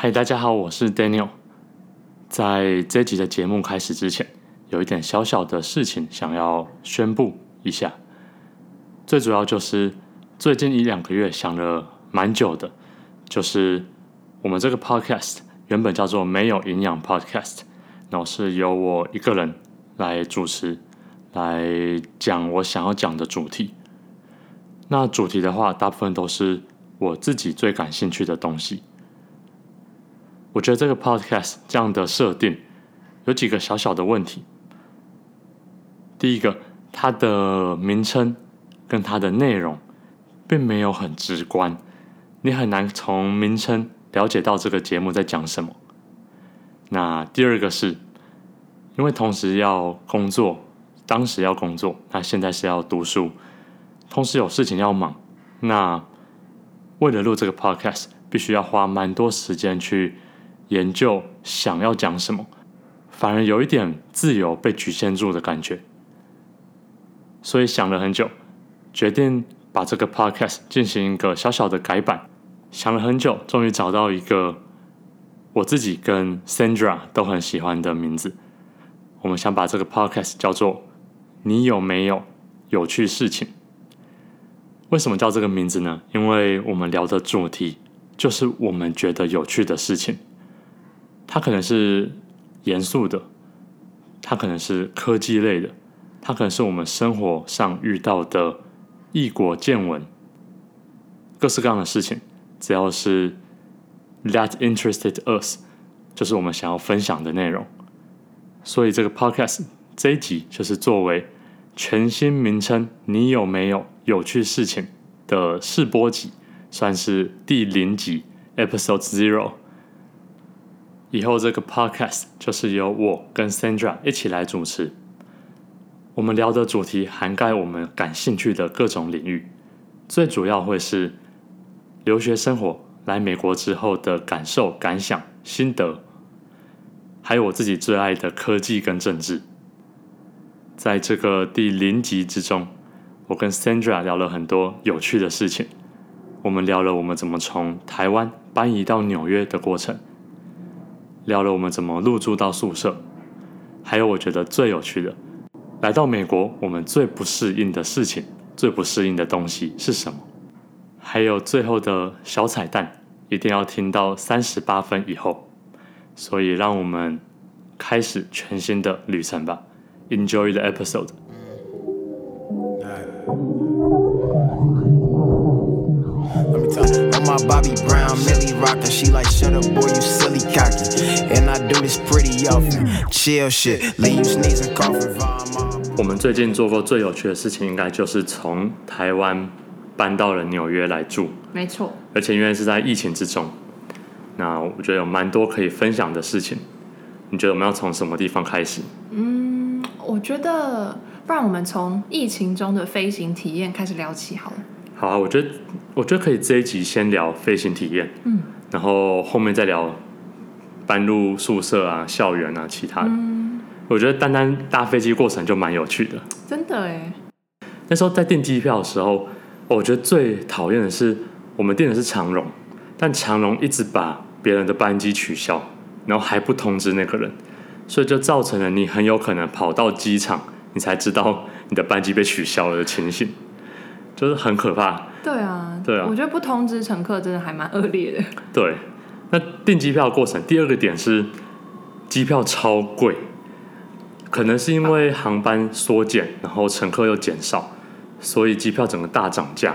嗨，大家好，我是 Daniel。在这集的节目开始之前，有一点小小的事情想要宣布一下。最主要就是最近一两个月想了蛮久的，就是我们这个 Podcast 原本叫做没有营养 Podcast，然后是由我一个人来主持，来讲我想要讲的主题。那主题的话，大部分都是我自己最感兴趣的东西。我觉得这个 podcast 这样的设定有几个小小的问题。第一个，它的名称跟它的内容并没有很直观，你很难从名称了解到这个节目在讲什么。那第二个是，因为同时要工作，当时要工作，那现在是要读书，同时有事情要忙，那为了录这个 podcast，必须要花蛮多时间去。研究想要讲什么，反而有一点自由被局限住的感觉，所以想了很久，决定把这个 podcast 进行一个小小的改版。想了很久，终于找到一个我自己跟 Sandra 都很喜欢的名字。我们想把这个 podcast 叫做“你有没有有趣事情”。为什么叫这个名字呢？因为我们聊的主题就是我们觉得有趣的事情。它可能是严肃的，它可能是科技类的，它可能是我们生活上遇到的异国见闻，各式各样的事情，只要是 that interested us，就是我们想要分享的内容。所以这个 podcast 这一集就是作为全新名称“你有没有有趣事情”的试播集，算是第零集 episode zero。以后这个 podcast 就是由我跟 Sandra 一起来主持。我们聊的主题涵盖我们感兴趣的各种领域，最主要会是留学生活、来美国之后的感受、感想、心得，还有我自己最爱的科技跟政治。在这个第零集之中，我跟 Sandra 聊了很多有趣的事情。我们聊了我们怎么从台湾搬移到纽约的过程。聊了我们怎么入住到宿舍，还有我觉得最有趣的，来到美国我们最不适应的事情，最不适应的东西是什么？还有最后的小彩蛋，一定要听到三十八分以后。所以让我们开始全新的旅程吧，Enjoy the episode。我们最近做过最有趣的事情，应该就是从台湾搬到了纽约来住。没错，而且因为是在疫情之中，那我觉得有蛮多可以分享的事情。你觉得我们要从什么地方开始？嗯，我觉得不然我们从疫情中的飞行体验开始聊起好了。好啊，我觉得我觉得可以这一集先聊飞行体验，嗯，然后后面再聊搬入宿舍啊、校园啊、其他的。嗯，我觉得单单搭飞机过程就蛮有趣的。真的哎。那时候在订机票的时候，我觉得最讨厌的是我们订的是长荣，但长荣一直把别人的班机取消，然后还不通知那个人，所以就造成了你很有可能跑到机场，你才知道你的班机被取消了的情形。就是很可怕。对啊，对啊，我觉得不通知乘客真的还蛮恶劣的。对，那订机票的过程，第二个点是机票超贵，可能是因为航班缩减，然后乘客又减少，所以机票整个大涨价。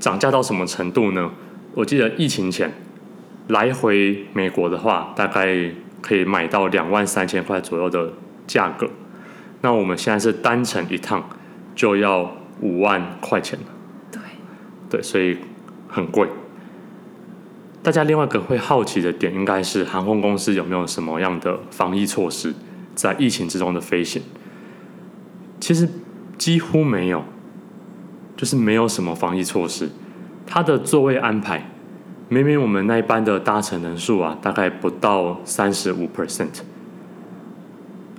涨价到什么程度呢？我记得疫情前来回美国的话，大概可以买到两万三千块左右的价格。那我们现在是单程一趟就要。五万块钱，对，对，所以很贵。大家另外一个会好奇的点，应该是航空公司有没有什么样的防疫措施在疫情之中的飞行？其实几乎没有，就是没有什么防疫措施。它的座位安排，明明我们那一班的搭乘人数啊，大概不到三十五 percent，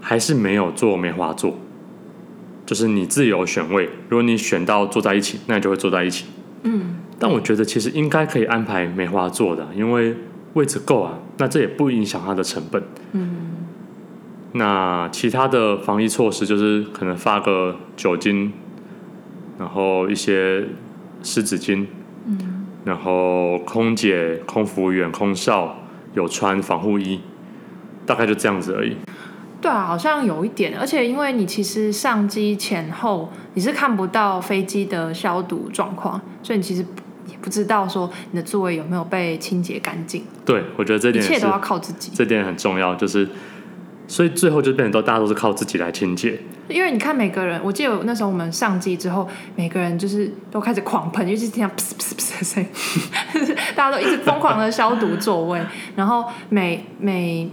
还是没有坐梅花座。就是你自由选位，如果你选到坐在一起，那你就会坐在一起。嗯，但我觉得其实应该可以安排梅花座的，因为位置够啊，那这也不影响它的成本。嗯。那其他的防疫措施就是可能发个酒精，然后一些湿纸巾，嗯，然后空姐、空服务员、空少有穿防护衣，大概就这样子而已。对啊，好像有一点，而且因为你其实上机前后你是看不到飞机的消毒状况，所以你其实也不知道说你的座位有没有被清洁干净。对，我觉得这点一切都要靠自己，这点很重要，就是。所以最后就变成都大家都是靠自己来清洁。因为你看每个人，我记得那时候我们上机之后，每个人就是都开始狂喷，尤其是听到噗噗噗噗的声音，大家都一直疯狂的消毒座位，然后每每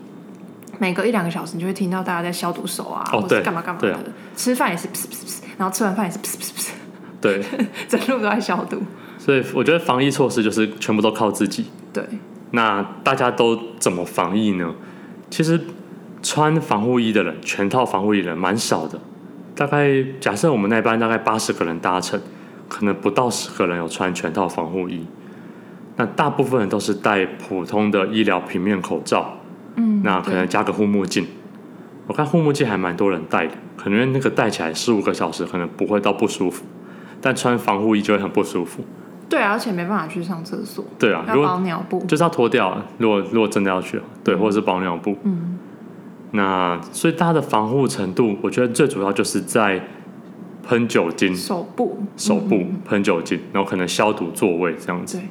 每隔一两个小时，你就会听到大家在消毒手啊，哦、或者干嘛干嘛的。啊、吃饭也是噗噗噗，然后吃完饭也是噗噗噗。对，整路都在消毒。所以我觉得防疫措施就是全部都靠自己。对。那大家都怎么防疫呢？其实。穿防护衣的人，全套防护衣的人蛮少的，大概假设我们那班大概八十个人搭乘，可能不到十个人有穿全套防护衣。那大部分人都是戴普通的医疗平面口罩，嗯，那可能加个护目镜。我看护目镜还蛮多人戴的，可能那个戴起来十五个小时可能不会到不舒服，但穿防护衣就会很不舒服。对啊，而且没办法去上厕所。对啊，要包尿布，就是要脱掉。如果如果真的要去，对，或者是包尿布，嗯。那所以它的防护程度，我觉得最主要就是在喷酒精，手部，手部喷酒精，然后可能消毒座位这样子。对，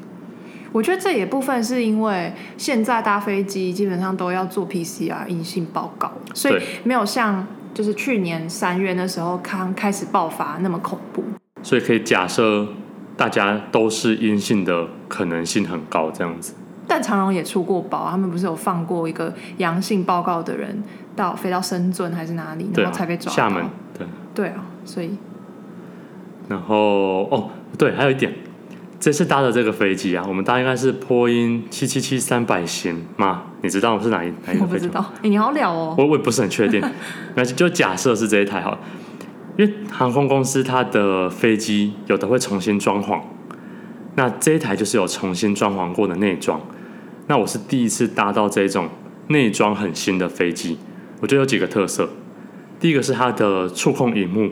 我觉得这也部分是因为现在搭飞机基本上都要做 PCR 阴性报告，所以没有像就是去年三月那时候刚开始爆发那么恐怖。所以可以假设大家都是阴性的可能性很高，这样子。但长荣也出过包，他们不是有放过一个阳性报告的人到飞到深圳还是哪里，然后才被抓到。厦门，对。对啊，所以。然后哦，对，还有一点，这次搭的这个飞机啊，我们搭应该是波音七七七三百型嘛？你知道是哪一哪一个飞机？我不知道。哎，你好了哦。我我也不是很确定，那就假设是这一台好了，因为航空公司它的飞机有的会重新装潢。那这一台就是有重新装潢过的内装，那我是第一次搭到这种内装很新的飞机，我觉得有几个特色。第一个是它的触控荧幕，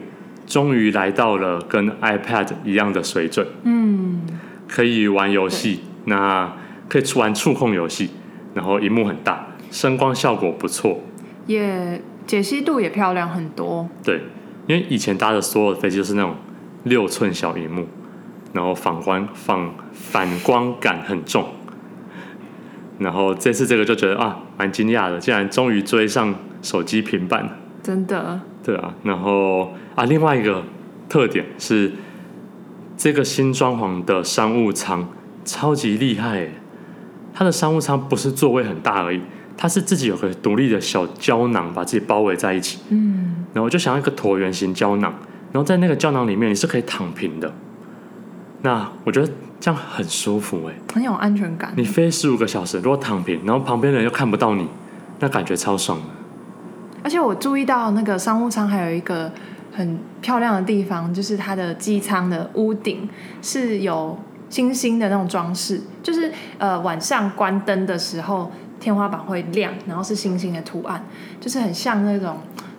终于来到了跟 iPad 一样的水准，嗯，可以玩游戏，那可以玩触控游戏，然后荧幕很大，声光效果不错，也解析度也漂亮很多。对，因为以前搭的所有的飞机都是那种六寸小荧幕。然后反光反反光感很重，然后这次这个就觉得啊，蛮惊讶的，竟然终于追上手机平板了。真的？对啊，然后啊，另外一个特点是这个新装潢的商务舱超级厉害，它的商务舱不是座位很大而已，它是自己有个独立的小胶囊把自己包围在一起。嗯，然后就像一个椭圆形胶囊，然后在那个胶囊里面你是可以躺平的。那我觉得这样很舒服哎，很有安全感。你飞十五个小时，如果躺平，然后旁边的人又看不到你，那感觉超爽的。而且我注意到那个商务舱还有一个很漂亮的地方，就是它的机舱的屋顶是有星星的那种装饰，就是呃晚上关灯的时候天花板会亮，然后是星星的图案，就是很像那种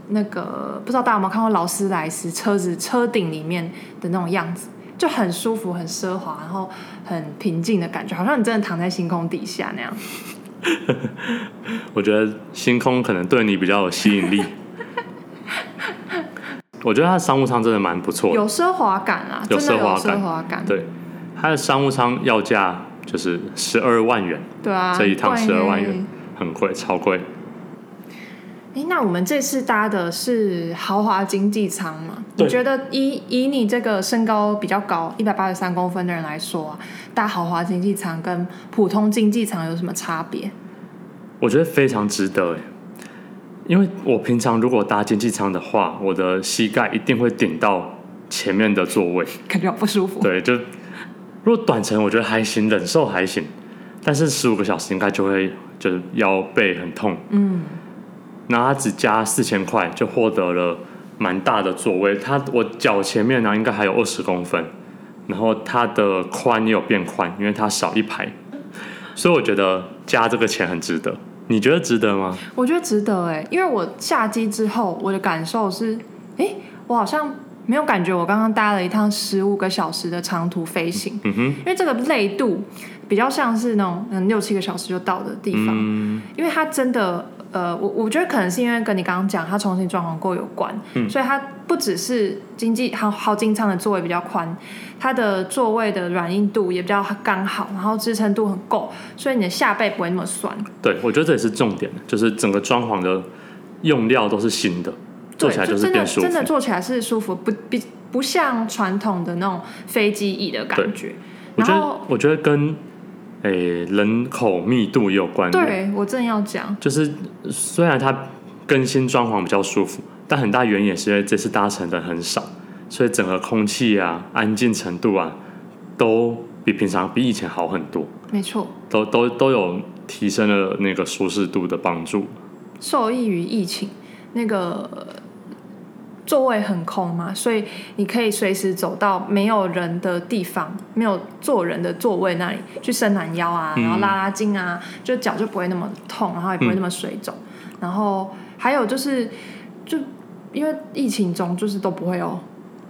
那个不知道大家有没有看过劳斯莱斯车子车顶里面的那种样子。就很舒服、很奢华，然后很平静的感觉，好像你真的躺在星空底下那样。我觉得星空可能对你比较有吸引力。我觉得它的商务舱真的蛮不错的，有奢华感啊，有奢华感，感。对，它的商务舱要价就是十二万元。对啊，这一趟十二万元，很贵，超贵。哎，那我们这次搭的是豪华经济舱嘛？你觉得以以你这个身高比较高，一百八十三公分的人来说啊，搭豪华经济舱跟普通经济舱有什么差别？我觉得非常值得，因为我平常如果搭经济舱的话，我的膝盖一定会顶到前面的座位，感觉好不舒服。对，就如果短程我觉得还行，忍受还行，但是十五个小时应该就会就是腰背很痛。嗯。然后他只加四千块就获得了蛮大的座位，他我脚前面呢应该还有二十公分，然后它的宽也有变宽，因为它少一排，所以我觉得加这个钱很值得。你觉得值得吗？我觉得值得哎，因为我下机之后，我的感受是，哎，我好像没有感觉我刚刚搭了一趟十五个小时的长途飞行。嗯哼，因为这个累度比较像是那种嗯六七个小时就到的地方，嗯、因为它真的。呃，我我觉得可能是因为跟你刚刚讲它重新装潢过有关，嗯，所以它不只是经济豪豪金舱的座位比较宽，它的座位的软硬度也比较刚好，然后支撑度很够，所以你的下背不会那么酸。对，我觉得这也是重点，就是整个装潢的用料都是新的，做起来就是变舒服，真的，真的坐起来是舒服，不比不像传统的那种飞机椅的感觉。我觉得我觉得跟。诶、欸，人口密度有关。对，我正要讲，就是虽然它更新装潢比较舒服，但很大原因也是因为这次搭乘的人很少，所以整个空气啊、安静程度啊，都比平常比以前好很多。没错，都都都有提升了那个舒适度的帮助。受益于疫情，那个。座位很空嘛，所以你可以随时走到没有人的地方，没有坐人的座位那里去伸懒腰啊，然后拉拉筋啊，嗯、就脚就不会那么痛，然后也不会那么水肿。嗯、然后还有就是，就因为疫情中就是都不会有，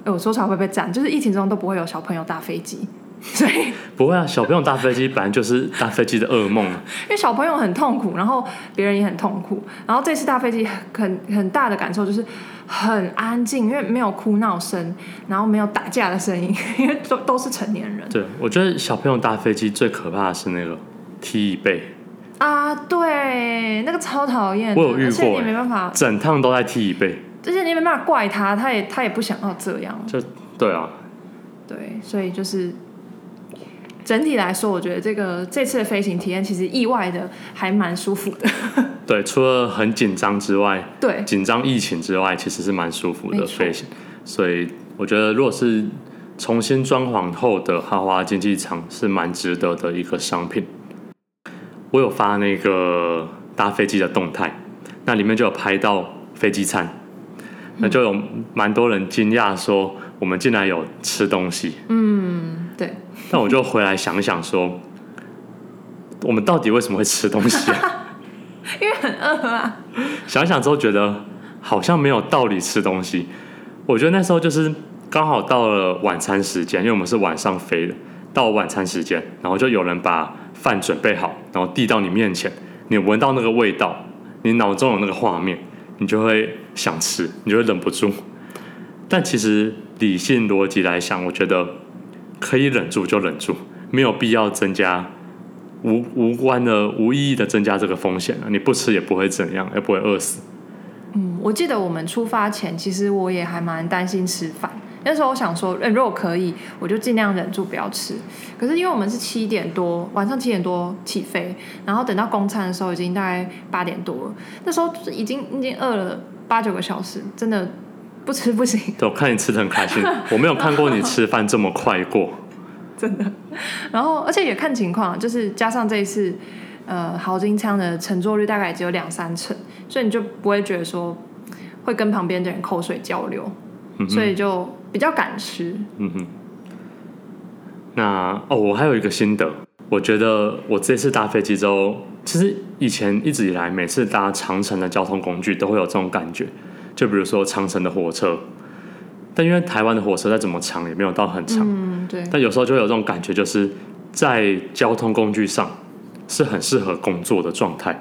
哎，我说出来会被赞，就是疫情中都不会有小朋友搭飞机。所以不会啊，小朋友搭飞机本来就是搭飞机的噩梦啊。因为小朋友很痛苦，然后别人也很痛苦。然后这次搭飞机很很大的感受就是很安静，因为没有哭闹声，然后没有打架的声音，因为都都是成年人。对，我觉得小朋友搭飞机最可怕的是那个踢椅背啊，对，那个超讨厌。我有遇过，而且你没办法，整趟都在踢椅背，而且你没办法怪他，他也他也不想要这样。就对啊，对，所以就是。整体来说，我觉得这个这次的飞行体验其实意外的还蛮舒服的。对，除了很紧张之外，对，紧张疫情之外，其实是蛮舒服的飞行。所以我觉得，如果是重新装潢后的豪华经济舱，是蛮值得的一个商品。我有发那个搭飞机的动态，那里面就有拍到飞机餐，那就有蛮多人惊讶说，我们竟然有吃东西。嗯，对。但我就回来想想说，我们到底为什么会吃东西啊？因为很饿啊。想想之后觉得好像没有道理吃东西。我觉得那时候就是刚好到了晚餐时间，因为我们是晚上飞的，到晚餐时间，然后就有人把饭准备好，然后递到你面前，你闻到那个味道，你脑中有那个画面，你就会想吃，你就会忍不住。但其实理性逻辑来想，我觉得。可以忍住就忍住，没有必要增加无无关的、无意义的增加这个风险啊！你不吃也不会怎样，也不会饿死。嗯，我记得我们出发前，其实我也还蛮担心吃饭。那时候我想说，嗯，如果可以，我就尽量忍住不要吃。可是因为我们是七点多，晚上七点多起飞，然后等到公餐的时候已经大概八点多了，那时候已经已经饿了八九个小时，真的。不吃不行。对，我看你吃的很开心，我没有看过你吃饭这么快过。真的。然后，而且也看情况，就是加上这一次，呃，豪金舱的乘坐率大概只有两三成，所以你就不会觉得说会跟旁边的人口水交流，嗯、所以就比较敢吃。嗯哼。那哦，我还有一个心得，我觉得我这次搭飞机之后，其实以前一直以来每次搭长城的交通工具都会有这种感觉。就比如说长城的火车，但因为台湾的火车再怎么长也没有到很长，嗯，对。但有时候就有这种感觉，就是在交通工具上是很适合工作的状态，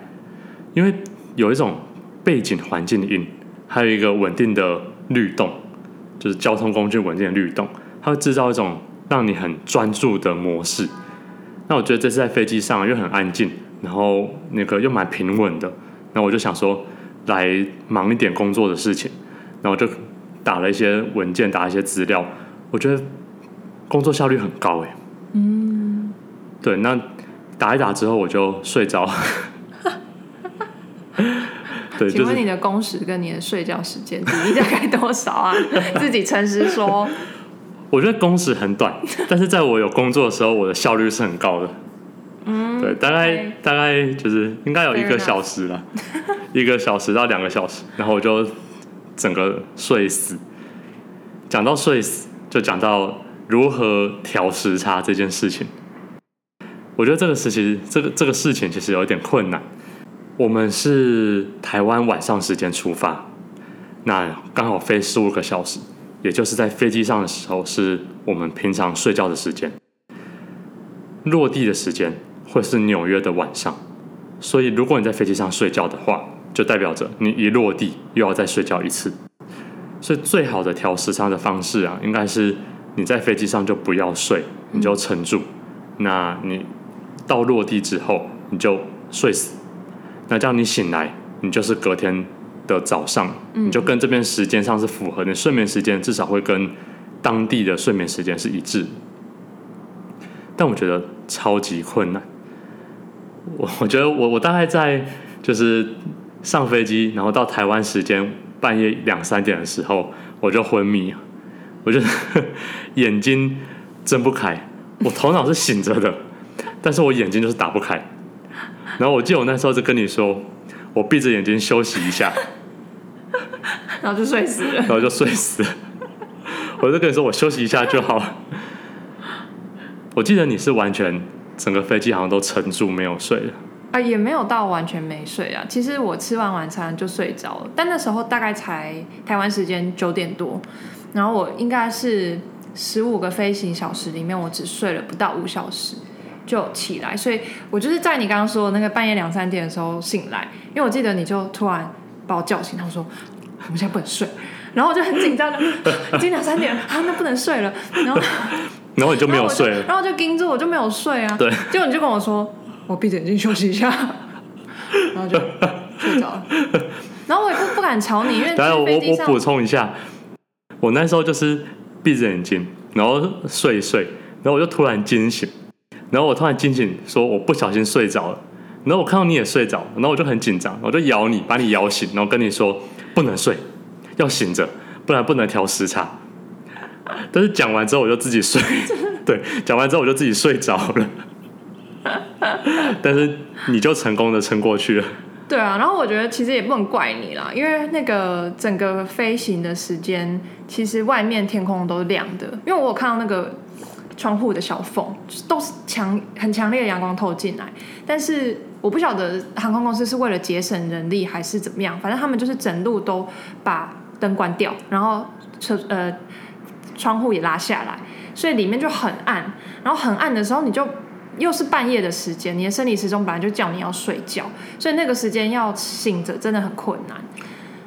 因为有一种背景环境的音，还有一个稳定的律动，就是交通工具稳定的律动，它会制造一种让你很专注的模式。那我觉得这次在飞机上又很安静，然后那个又蛮平稳的，那我就想说。来忙一点工作的事情，然后就打了一些文件，打一些资料，我觉得工作效率很高哎。嗯，对，那打一打之后我就睡着。对，请问你的工时跟你的睡觉时间比例大概多少啊？自己诚实说。我觉得工时很短，但是在我有工作的时候，我的效率是很高的。嗯，对，大概大概就是应该有一个小时了。一个小时到两个小时，然后我就整个睡死。讲到睡死，就讲到如何调时差这件事情。我觉得这个事情，这个这个事情其实有一点困难。我们是台湾晚上时间出发，那刚好飞十五个小时，也就是在飞机上的时候是我们平常睡觉的时间，落地的时间会是纽约的晚上。所以如果你在飞机上睡觉的话，就代表着你一落地又要再睡觉一次。所以最好的调时差的方式啊，应该是你在飞机上就不要睡，你就撑住。那你到落地之后，你就睡死。那这样你醒来，你就是隔天的早上，嗯、你就跟这边时间上是符合的，你睡眠时间至少会跟当地的睡眠时间是一致。但我觉得超级困难。我我觉得我我大概在就是上飞机，然后到台湾时间半夜两三点的时候，我就昏迷，我就 眼睛睁不开，我头脑是醒着的，但是我眼睛就是打不开。然后我记得我那时候就跟你说，我闭着眼睛休息一下，然后就睡死了，然后就睡死了。我就跟你说，我休息一下就好。我记得你是完全整个飞机好像都撑住没有睡了啊，也没有到完全没睡啊。其实我吃完晚餐就睡着了，但那时候大概才台湾时间九点多，然后我应该是十五个飞行小时里面，我只睡了不到五小时。就起来，所以我就是在你刚刚说的那个半夜两三点的时候醒来，因为我记得你就突然把我叫醒，他说我们现在不能睡，然后我就很紧张的，已经两三点了，啊，那不能睡了，然后然后你就没有睡了，然后就盯着我就没有睡啊，对，结果你就跟我说我闭着眼睛休息一下，然后就睡着了，然后我也不不敢吵你，因为当然我我补充一下，我那时候就是闭着眼睛，然后睡一睡，然后我就突然惊醒。然后我突然惊醒，说我不小心睡着了。然后我看到你也睡着，然后我就很紧张，我就咬你，把你咬醒，然后跟你说不能睡，要醒着，不然不能调时差。但是讲完之后我就自己睡，对，讲完之后我就自己睡着了。但是你就成功的撑过去了。对啊，然后我觉得其实也不能怪你啦，因为那个整个飞行的时间，其实外面天空都是亮的，因为我有看到那个。窗户的小缝都是强很强烈的阳光透进来，但是我不晓得航空公司是为了节省人力还是怎么样，反正他们就是整路都把灯关掉，然后车呃窗户也拉下来，所以里面就很暗。然后很暗的时候，你就又是半夜的时间，你的生理时钟本来就叫你要睡觉，所以那个时间要醒着真的很困难。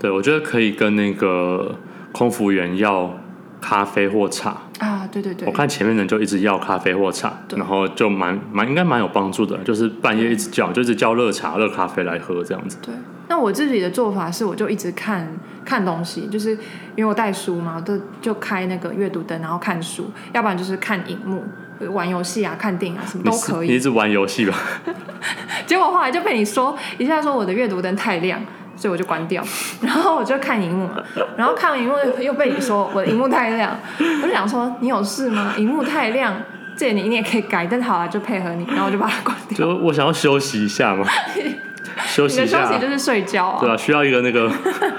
对，我觉得可以跟那个空服员要咖啡或茶。啊，对对对，我看前面人就一直要咖啡或茶，然后就蛮蛮应该蛮有帮助的，就是半夜一直叫，就一直叫热茶、热咖啡来喝这样子。对，那我自己的做法是，我就一直看看东西，就是因为我带书嘛，都就开那个阅读灯，然后看书，要不然就是看荧幕、玩游戏啊、看电影啊，什么都可以。你一直玩游戏吧？结果后来就被你说一下，说我的阅读灯太亮。所以我就关掉，然后我就看荧幕，然后看完荧幕又被你说我的荧幕太亮，我就想说你有事吗？荧幕太亮，这你你也可以改，但好了就配合你，然后我就把它关掉。就我想要休息一下嘛，休息一下，休息就是睡觉啊，对啊，需要一个那个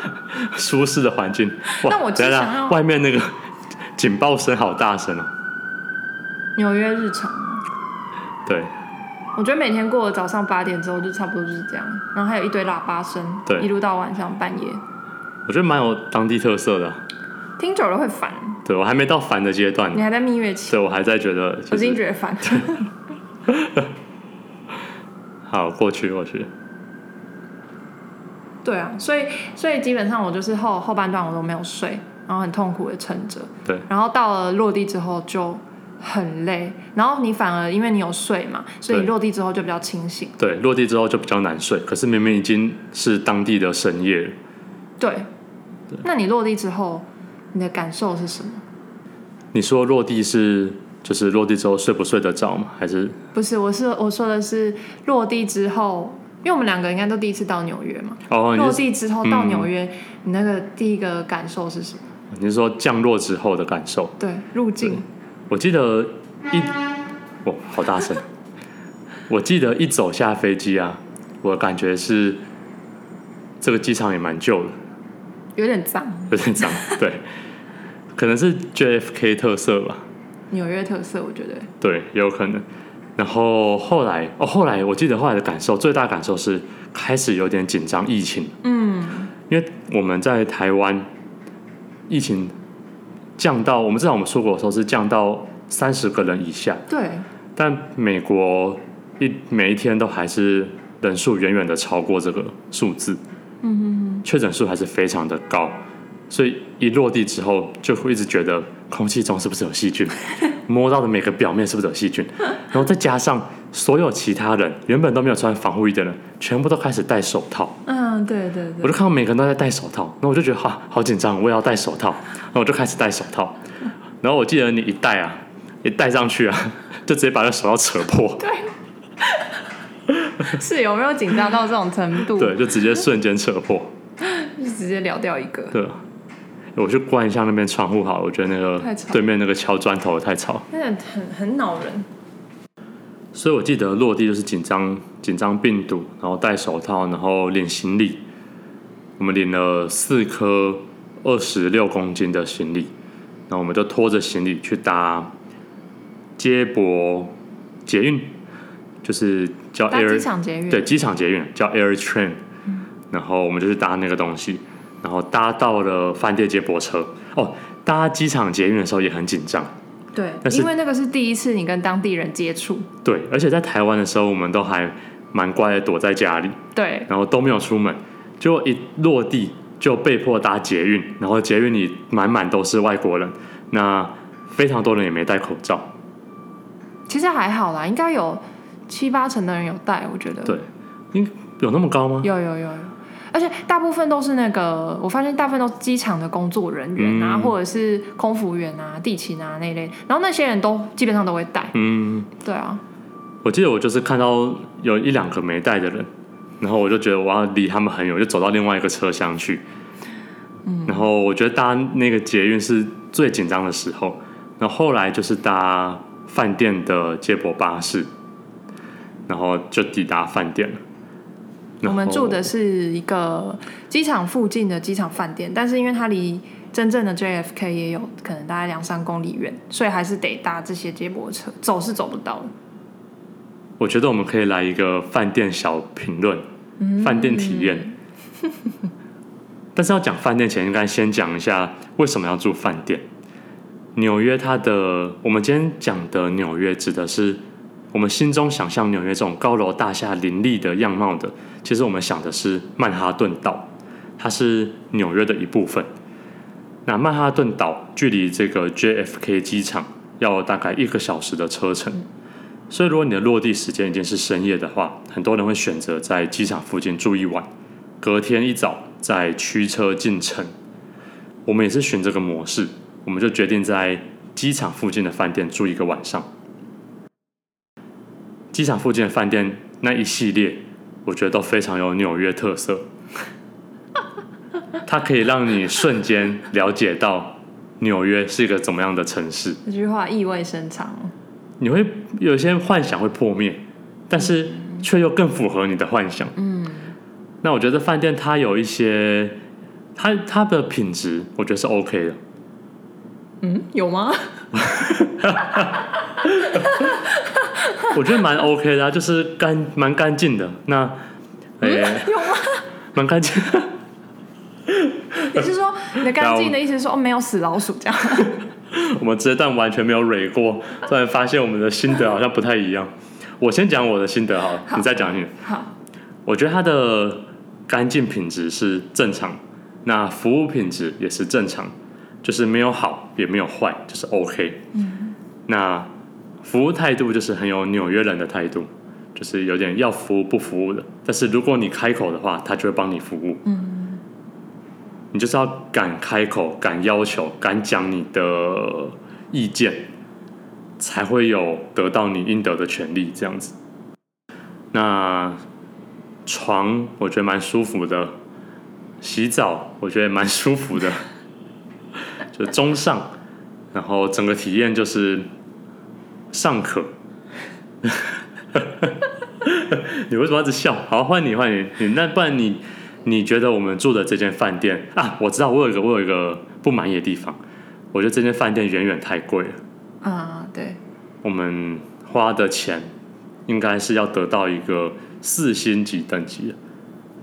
舒适的环境。那我只想要外面那个警报声好大声哦，纽约日常，对。我觉得每天过了早上八点之后就差不多就是这样，然后还有一堆喇叭声，对，一路到晚上半夜。我觉得蛮有当地特色的啊，听久了会烦。对，我还没到烦的阶段，你还在蜜月期。对，我还在觉得，我已经觉得烦。好，过去过去。对啊，所以所以基本上我就是后后半段我都没有睡，然后很痛苦的撑着。对，然后到了落地之后就。很累，然后你反而因为你有睡嘛，所以落地之后就比较清醒。对，落地之后就比较难睡。可是明明已经是当地的深夜。对。对。那你落地之后，你的感受是什么？你说落地是就是落地之后睡不睡得着吗？还是？不是，我是我说的是落地之后，因为我们两个应该都第一次到纽约嘛。哦。落地之后到纽约，嗯，你那个第一个感受是什么？你是说降落之后的感受？对，入境。我记得一，哦，好大声！我记得一走下飞机啊，我感觉是这个机场也蛮旧的，有点脏，有点脏，对，可能是 JFK 特色吧，纽约特色，我觉得，对，有可能。然后后来哦，后来我记得后来的感受，最大感受是开始有点紧张疫情。嗯，因为我们在台湾疫情降到，我们至少我们出国的时候是降到三十个人以下。对。但美国一每一天都还是人数远远的超过这个数字。嗯哼哼。确诊数还是非常的高，所以一落地之后就会一直觉得空气中是不是有细菌。摸到的每个表面是不是有细菌？然后再加上所有其他人原本都没有穿防护衣的人，全部都开始戴手套。嗯，对对对。我就看到每个人都在戴手套，那我就觉得哈好紧张，我也要戴手套。然后我就开始戴手套。然后我记得你一戴啊，一戴上去啊，就直接把那手套扯破。对。是有没有紧张到这种程度？对，就直接瞬间扯破，就直接聊掉一个。对。我去关一下那边窗户好了，我觉得那个对面那个敲砖头太吵，那很很恼人。所以我记得落地就是紧张紧张病毒，然后戴手套，然后领行李。我们领了四颗二十六公斤的行李，然后我们就拖着行李去搭接驳捷运，就是叫 Air 机场捷运，对，机场捷运叫 Air Train，嗯，然后我们就去搭那个东西。然后搭到了饭店接驳车。哦，搭机场捷运的时候也很紧张，对，因为那个是第一次你跟当地人接触，对，而且在台湾的时候我们都还蛮乖的，躲在家里，对，然后都没有出门，就一落地就被迫搭捷运，然后捷运里满满都是外国人，那非常多人也没戴口罩，其实还好啦，应该有七八成的人有戴，我觉得，对，应有那么高吗？有有有有。而且大部分都是那个，我发现大部分都是机场的工作人员啊，嗯、或者是空服员啊、地勤啊那类，然后那些人都基本上都会带。嗯，对啊。我记得我就是看到有一两个没带的人，然后我就觉得我要离他们很远，就走到另外一个车厢去。嗯。然后我觉得搭那个捷运是最紧张的时候，然后后来就是搭饭店的接驳巴士，然后就抵达饭店了。我们住的是一个机场附近的机场饭店，但是因为它离真正的 JFK 也有可能大概两三公里远，所以还是得搭这些接驳车，走是走不到的。我觉得我们可以来一个饭店小评论，饭店体验。嗯、但是要讲饭店前，应该先讲一下为什么要住饭店。纽约它的，我们今天讲的纽约指的是我们心中想象纽约这种高楼大厦林立的样貌的。其实我们想的是曼哈顿岛，它是纽约的一部分。那曼哈顿岛距离这个 JFK 机场要大概一个小时的车程，所以如果你的落地时间已经是深夜的话，很多人会选择在机场附近住一晚，隔天一早再驱车进城。我们也是选这个模式，我们就决定在机场附近的饭店住一个晚上。机场附近的饭店那一系列。我觉得都非常有纽约特色，它可以让你瞬间了解到纽约是一个怎么样的城市。这句话意味深长。你会有些幻想会破灭，但是却又更符合你的幻想。嗯。那我觉得饭店它有一些，它它的品质，我觉得是 OK 的。嗯，有吗？我觉得蛮 OK 的，就是干蛮干净的。那，哎、欸嗯，有吗？蛮干净。你是说你的干净的意思是说哦，没有死老鼠这样？我们这段完全没有蕊过，突然发现我们的心得好像不太一样。我先讲我的心得好，好，你再讲你。好，我觉得它的干净品质是正常，那服务品质也是正常，就是没有好也没有坏，就是 OK。嗯，那。服务态度就是很有纽约人的态度，就是有点要服务不服务的。但是如果你开口的话，他就会帮你服务。嗯，你就是要敢开口、敢要求、敢讲你的意见，才会有得到你应得的权利。这样子。那床我觉得蛮舒服的，洗澡我觉得蛮舒服的，就中上。然后整个体验就是。尚可，你为什么一直笑？好，换你，换你，你那不然你你觉得我们住的这间饭店啊？我知道，我有一个我有一个不满意的地方，我觉得这间饭店远远太贵了。啊，对，我们花的钱应该是要得到一个四星级等级，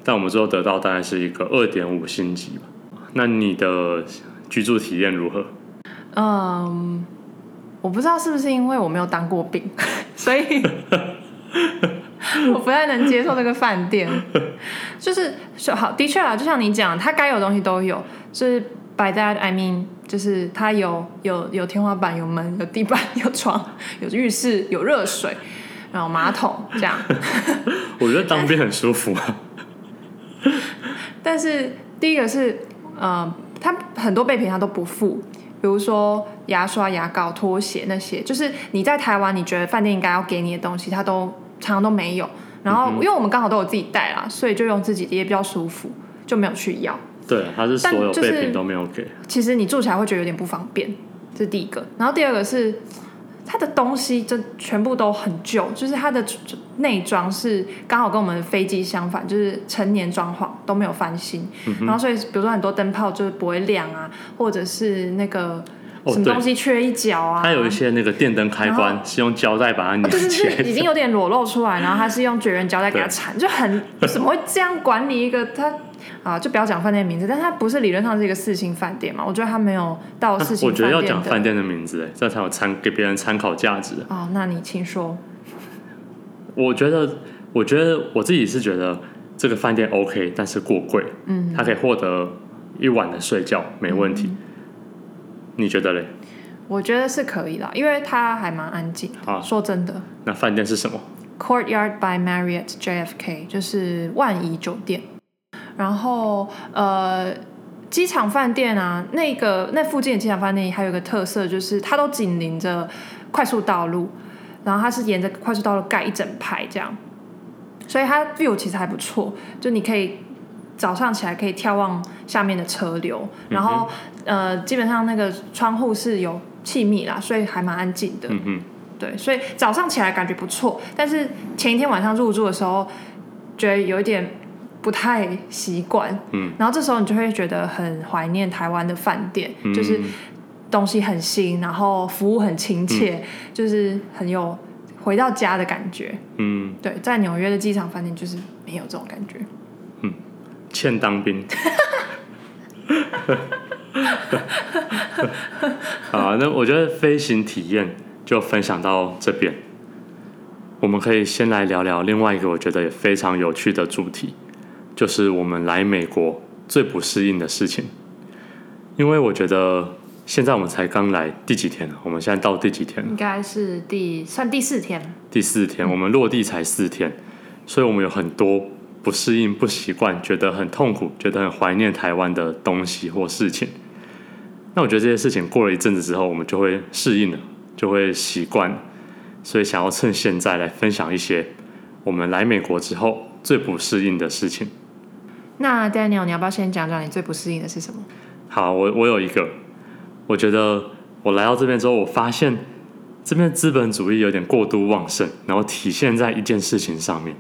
但我们最后得到大概是一个二点五星级吧。那你的居住体验如何？嗯，我不知道是不是因为我没有当过兵，所以 我不太能接受这个饭店。就是说好，的确啊，就像你讲，它该有的东西都有。就是 by that I mean，就是它有有有天花板、有门、有地板、有床、有浴室、有热水，然后马桶这样。我觉得当兵很舒服啊。但是第一个是，呃，它很多备品它都不附。比如说牙刷、牙膏、拖鞋那些，就是你在台湾你觉得饭店应该要给你的东西，它都常常都没有。然后，因为我们刚好都有自己带啦，所以就用自己的也比较舒服，就没有去要。对，它是所有备品都没有给。其实你住起来会觉得有点不方便，这是第一个。然后第二个是。它的东西就全部都很旧，就是它的内装是刚好跟我们的飞机相反，就是成年装潢都没有翻新，嗯、然后所以比如说很多灯泡就是不会亮啊，或者是那个什么东西缺一角啊，它有一些那个电灯开关是用胶带把它粘起来，已经有点裸露出来，然后它是用绝缘胶带给它缠，就很怎么会这样管理一个它？啊，就不要讲饭店名字，但它不是理论上是一个四星饭店嘛？我觉得它没有到四星。我觉得要讲饭店的名字，哎，这才有参给别人参考价值。哦，那你请说。我觉得，我觉得我自己是觉得这个饭店 OK，但是过贵。嗯，它可以获得一晚的睡觉没问题。嗯、你觉得嘞？我觉得是可以的，因为它还蛮安静。啊，说真的。那饭店是什么？Courtyard by Marriott JFK，就是万怡酒店。然后，呃，机场饭店啊，那个那附近的机场饭店还有一个特色，就是它都紧邻着快速道路，然后它是沿着快速道路盖一整排这样，所以它 view 其实还不错，就你可以早上起来可以眺望下面的车流，然后、嗯、呃，基本上那个窗户是有气密啦，所以还蛮安静的。嗯嗯，对，所以早上起来感觉不错，但是前一天晚上入住的时候，觉得有一点。不太习惯，嗯，然后这时候你就会觉得很怀念台湾的饭店，嗯，就是东西很新，然后服务很亲切，嗯，就是很有回到家的感觉，嗯，对，在纽约的机场饭店就是没有这种感觉，嗯，欠当兵，好，那我觉得飞行体验就分享到这边，我们可以先来聊聊另外一个我觉得也非常有趣的主题。就是我们来美国最不适应的事情，因为我觉得现在我们才刚来第几天？我们现在到第几天？应该是第算第四天。第四天，我们落地才四天，所以我们有很多不适应、不习惯，觉得很痛苦，觉得很怀念台湾的东西或事情。那我觉得这些事情过了一阵子之后，我们就会适应了，就会习惯。所以想要趁现在来分享一些我们来美国之后最不适应的事情。那 Daniel，你要不要先讲讲你最不适应的是什么？好，我我有一个，我觉得我来到这边之后，我发现这边资本主义有点过度旺盛，然后体现在一件事情上面，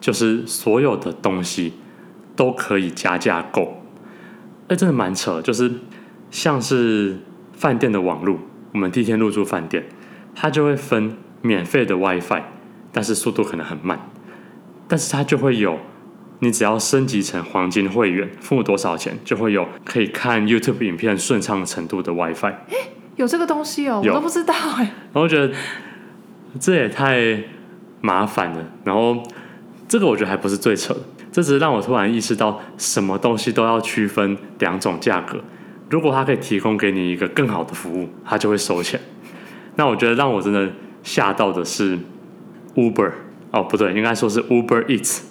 就是所有的东西都可以加价购。哎，真的蛮扯，就是像是饭店的网络，我们第一天入住饭店，它就会分免费的 WiFi，但是速度可能很慢，但是它就会有。你只要升级成黄金会员，付多少钱就会有可以看 YouTube 影片顺畅程度的 WiFi。哎，有这个东西哦，我都不知道哎。然后我觉得这也太麻烦了。然后这个我觉得还不是最扯的，这只是让我突然意识到，什么东西都要区分两种价格。如果它可以提供给你一个更好的服务，它就会收钱。那我觉得让我真的吓到的是 Uber，哦不对，应该说是 Uber Eats。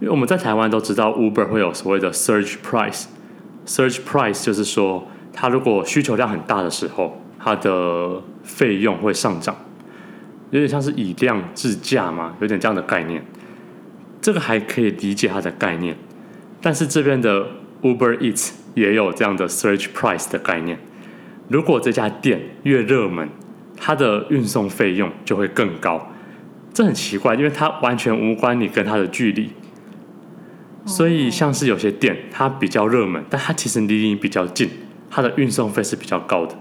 因为我们在台湾都知道 Uber 会有所谓的 surge price，surge price 就是说，它如果需求量很大的时候，它的费用会上涨，有点像是以量制价嘛，有点这样的概念。这个还可以理解它的概念，但是这边的 Uber Eats 也有这样的 surge price 的概念。如果这家店越热门，它的运送费用就会更高。这很奇怪，因为它完全无关你跟它的距离。所以，像是有些店，它比较热门，但它其实离你比较近，它的运送费是比较高的。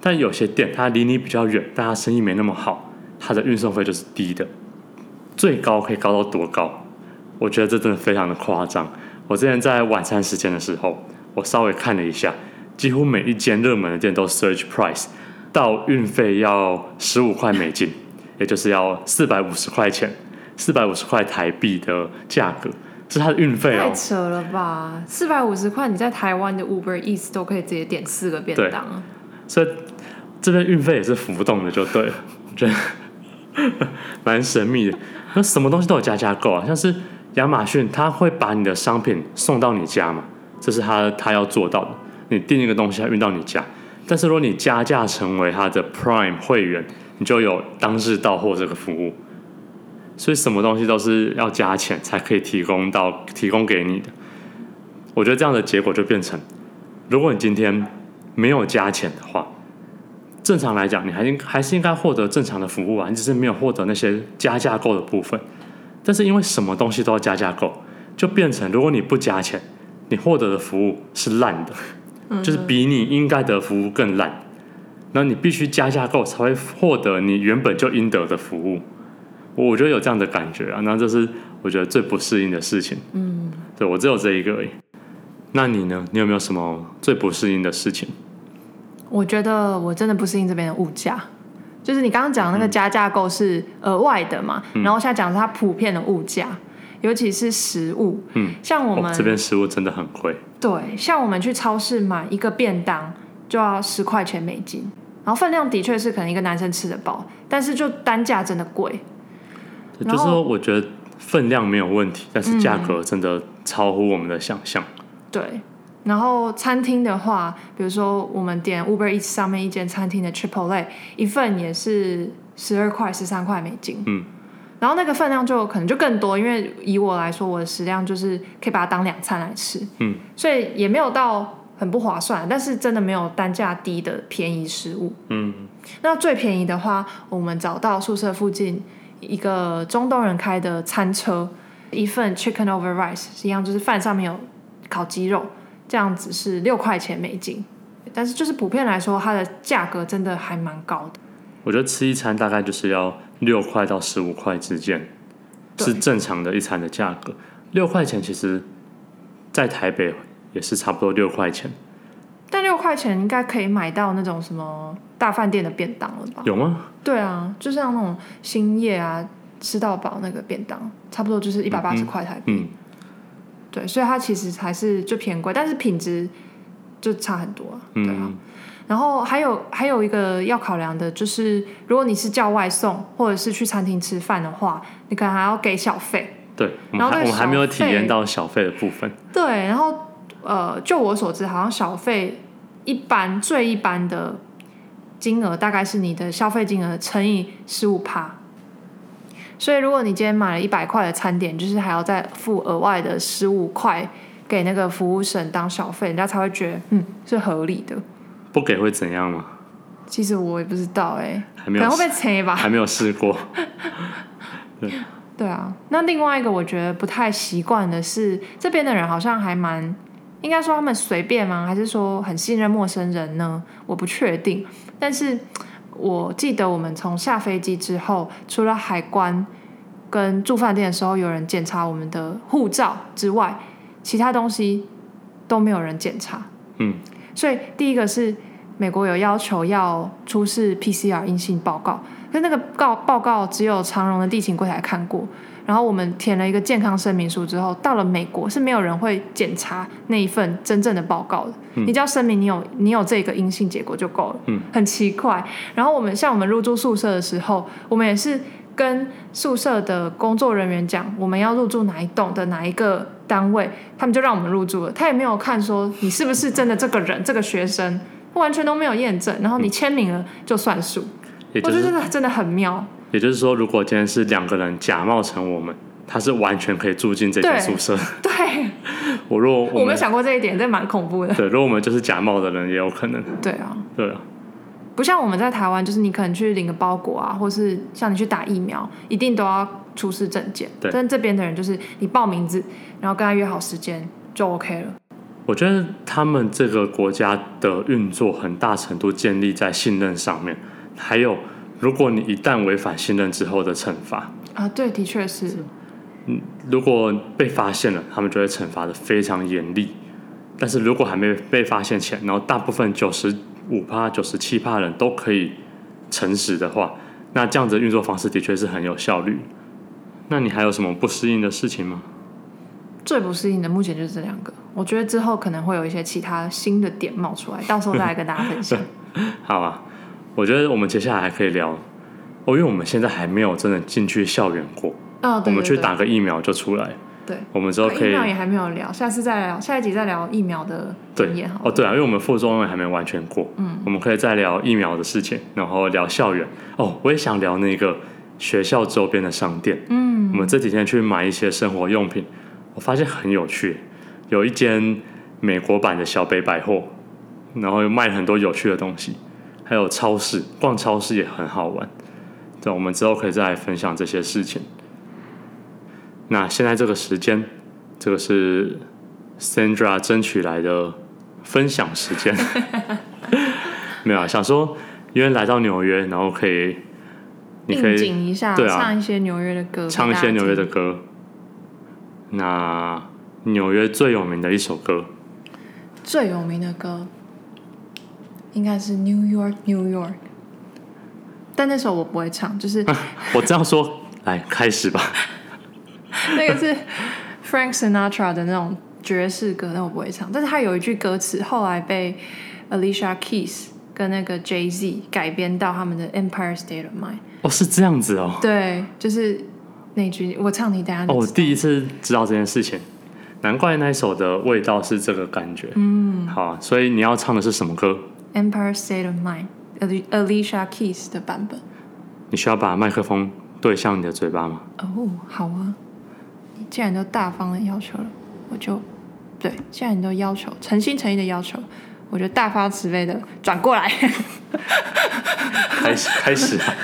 但有些店，它离你比较远，但它生意没那么好，它的运送费就是低的。最高可以高到多高？我觉得这真的非常的夸张。我之前在晚餐时间的时候，我稍微看了一下，几乎每一间热门的店都 surge price，到运费要十五块美金，也就是要四百五十块钱，四百五十块台币的价格，是它的运费哦。太扯了吧！四百五十块，你在台湾的 Uber Eats 都可以直接点四个便当。所以这边运费也是浮动的，就对了。我觉得蛮神秘的。那什么东西都有加价购啊，像是。亚马逊它会把你的商品送到你家嘛？这是他他要做到的。你订一个东西，他运到你家。但是如果你加价成为他的 Prime 会员，你就有当日到货这个服务。所以什么东西都是要加钱才可以提供到提供给你的。我觉得这样的结果就变成，如果你今天没有加钱的话，正常来讲你还应还是应该获得正常的服务啊，你只是没有获得那些加价购的部分。但是因为什么东西都要加价购，就变成如果你不加钱，你获得的服务是烂的，就是比你应该得服务更烂。那你必须加价购才会获得你原本就应得的服务。我觉得有这样的感觉啊，那这是我觉得最不适应的事情。嗯，对，我只有这一个而已。那你呢？你有没有什么最不适应的事情？我觉得我真的不适应这边的物价。就是你刚刚讲的那个加价购是额外的嘛，嗯、然后现在讲的是它普遍的物价，尤其是食物，嗯，像我们、哦、这边食物真的很贵，对，像我们去超市买一个便当就要十块钱美金，然后分量的确是可能一个男生吃得饱，但是就单价真的贵，就是说我觉得分量没有问题，但是价格真的超乎我们的想象，嗯、对。然后餐厅的话，比如说我们点 Uber Eats 上面一间餐厅的 Chipotle，一份也是十二块、十三块美金。嗯。然后那个分量就可能就更多，因为以我来说，我的食量就是可以把它当两餐来吃。嗯。所以也没有到很不划算，但是真的没有单价低的便宜食物。嗯。那最便宜的话，我们找到宿舍附近一个中东人开的餐车，一份 Chicken over Rice 一样，就是饭上面有烤鸡肉。这样子是六块钱美金，但是就是普遍来说，它的价格真的还蛮高的。我觉得吃一餐大概就是要六块到十五块之间，是正常的一餐的价格。六块钱其实，在台北也是差不多六块钱。但六块钱应该可以买到那种什么大饭店的便当了吧？有吗？对啊，就像那种兴业啊，吃到饱那个便当，差不多就是一百八十块台币。嗯嗯对，所以它其实还是就偏贵，但是品质就差很多啊。对啊，嗯、然后还有还有一个要考量的就是，如果你是叫外送或者是去餐厅吃饭的话，你可能还要给小费。对，然后我们还没有体验到小费的部分。对，然后呃，就我所知，好像小费一般最一般的金额大概是你的消费金额乘以十五趴。所以，如果你今天买了一百块的餐点，就是还要再付额外的十五块给那个服务生当小费，人家才会觉得嗯是合理的。不给会怎样吗？其实我也不知道哎、欸，还没有可能会被催吧？还没有试过。对对啊，那另外一个我觉得不太习惯的是，这边的人好像还蛮，应该说他们随便吗？还是说很信任陌生人呢？我不确定，但是。我记得我们从下飞机之后，除了海关跟住饭店的时候有人检查我们的护照之外，其他东西都没有人检查。嗯，所以第一个是美国有要求要出示 PCR 阴性报告，但那个告报告只有长荣的地勤柜台看过。然后我们填了一个健康声明书之后，到了美国是没有人会检查那一份真正的报告的。嗯、你只要声明你有你有这个阴性结果就够了。嗯，很奇怪。然后我们像我们入住宿舍的时候，我们也是跟宿舍的工作人员讲我们要入住哪一栋的哪一个单位，他们就让我们入住了。他也没有看说你是不是真的这个人这个学生，完全都没有验证。然后你签名了就算数。嗯、我觉得真的真的很妙。也就是说，如果今天是两个人假冒成我们，他是完全可以住进这间宿舍。对，我若我，我没有想过这一点，这蛮恐怖的。对，如果我们就是假冒的人，也有可能。对啊，对啊，不像我们在台湾，就是你可能去领个包裹啊，或是像你去打疫苗，一定都要出示证件。对，但这边的人就是你报名字，然后跟他约好时间就 OK 了。我觉得他们这个国家的运作很大程度建立在信任上面，还有。如果你一旦违反信任之后的惩罚，啊，对，的确是。嗯，如果被发现了，他们就会惩罚的非常严厉。但是如果还没被发现前，然后大部分九十五趴、九十七趴人都可以诚实的话，那这样子的运作方式的确是很有效率。那你还有什么不适应的事情吗？最不适应的目前就是这两个。我觉得之后可能会有一些其他新的点冒出来，到时候再来跟大家分享。好啊，我觉得我们接下来还可以聊哦，因为我们现在还没有真的进去校园过。哦，对对对，我们去打个疫苗就出来。对，我们之后可以。疫苗也还没有聊，下次再聊，下一集再聊疫苗的经验好。哦，对啊，因为我们副作用还没完全过，嗯，我们可以再聊疫苗的事情，然后聊校园。哦，我也想聊那个学校周边的商店。嗯，我们这几天去买一些生活用品，我发现很有趣。有一间美国版的小北百货，然后又卖很多有趣的东西，还有超市，逛超市也很好玩。对，我们之后可以再来分享这些事情。那现在这个时间，这个是 Sandra 争取来的分享时间。没有啊，想说因为来到纽约，然后可以，你可以一下，对啊，唱一些纽约的歌，唱一些纽约的歌。那纽约最有名的一首歌，最有名的歌应该是 New York New York，但那首我不会唱，就是、啊、我这样说，来开始吧。那个是 Frank Sinatra 的那种爵士歌，但我不会唱。但是他有一句歌词，后来被 Alicia Keys 跟那个 Jay Z 改编到他们的 Empire State of Mind。哦，是这样子哦。对，就是那句我唱你，大家。哦，我第一次知道这件事情，难怪那一首的味道是这个感觉。嗯，好，所以你要唱的是什么歌？Empire State of Mind，Alicia Keys 的版本。你需要把麦克风对向你的嘴巴吗？哦，好啊。既然都大方的要求了，我就对。既然你都要求，诚心诚意的要求，我就大发慈悲的转过来。开始，开始啊！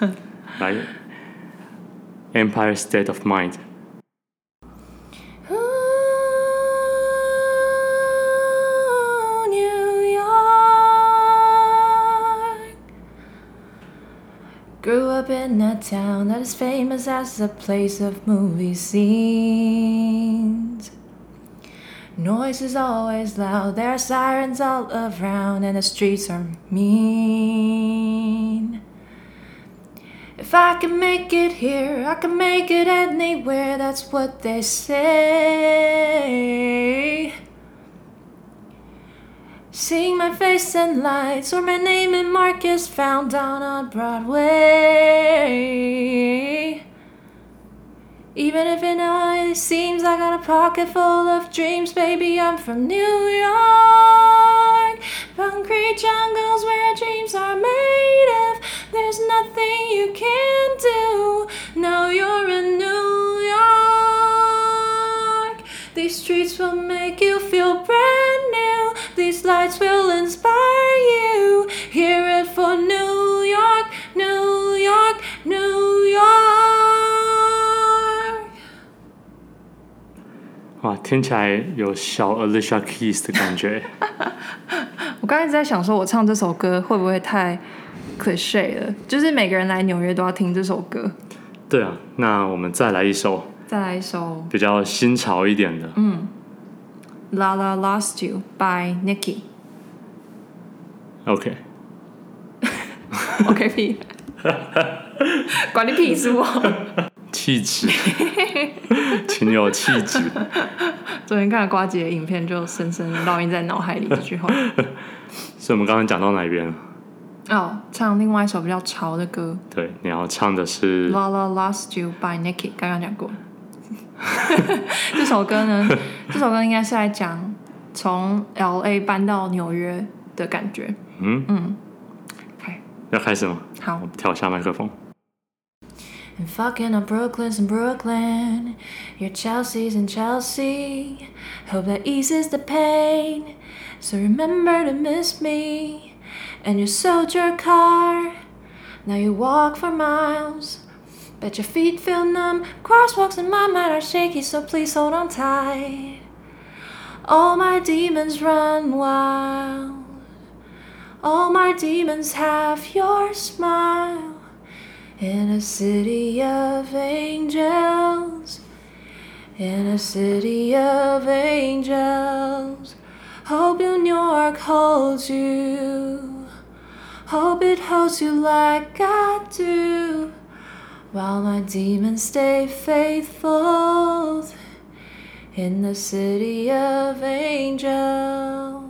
来，Empire State of Mind。Grew up in a town that is famous as a place of movie scenes. Noise is always loud, there are sirens all around, and the streets are mean. If I can make it here, I can make it anywhere, that's what they say. Seeing my face in lights, or my name in markers found down on Broadway. Even if it only seems I got a pocket full of dreams, baby, I'm from New York. Concrete jungles where dreams are made of. There's nothing you can do. Now you're in New York. These streets will make new. These lights will inspire you. Hear it for New York, New York, New York。哇，听起来有小 Alicia Keys 的感觉。我刚才一直在想，说我唱这首歌会不会太 cliche 了？就是每个人来纽约都要听这首歌。对啊，那我们再来一首，再来一首比较新潮一点的。嗯。La La Lost You by Nicki。OK。OK 屁。管你屁事哦？气质，挺有气质。昨天看了瓜姐的影片，就深深烙印在脑海里这句话。所以，我们刚刚讲到哪边了？哦，唱另外一首比较潮的歌。对，你要唱的是 La La Lost You by Nicki，刚刚讲过。这首歌呢？这首歌应该是在讲从 L A 搬到纽约的感觉。嗯嗯，开要开始吗？好，我调下麦克风。And fucking up Brooklyn's in Brooklyn, your Chelsea's in Chelsea. Hope that eases the pain. So remember to miss me. And you sold your car. Now you walk for miles. Bet your feet feel numb. Crosswalks in my mind are shaky, so please hold on tight. All my demons run wild. All my demons have your smile. In a city of angels, in a city of angels, hope New York holds you. Hope it holds you like I do, while my demons stay faithful in the city of angels.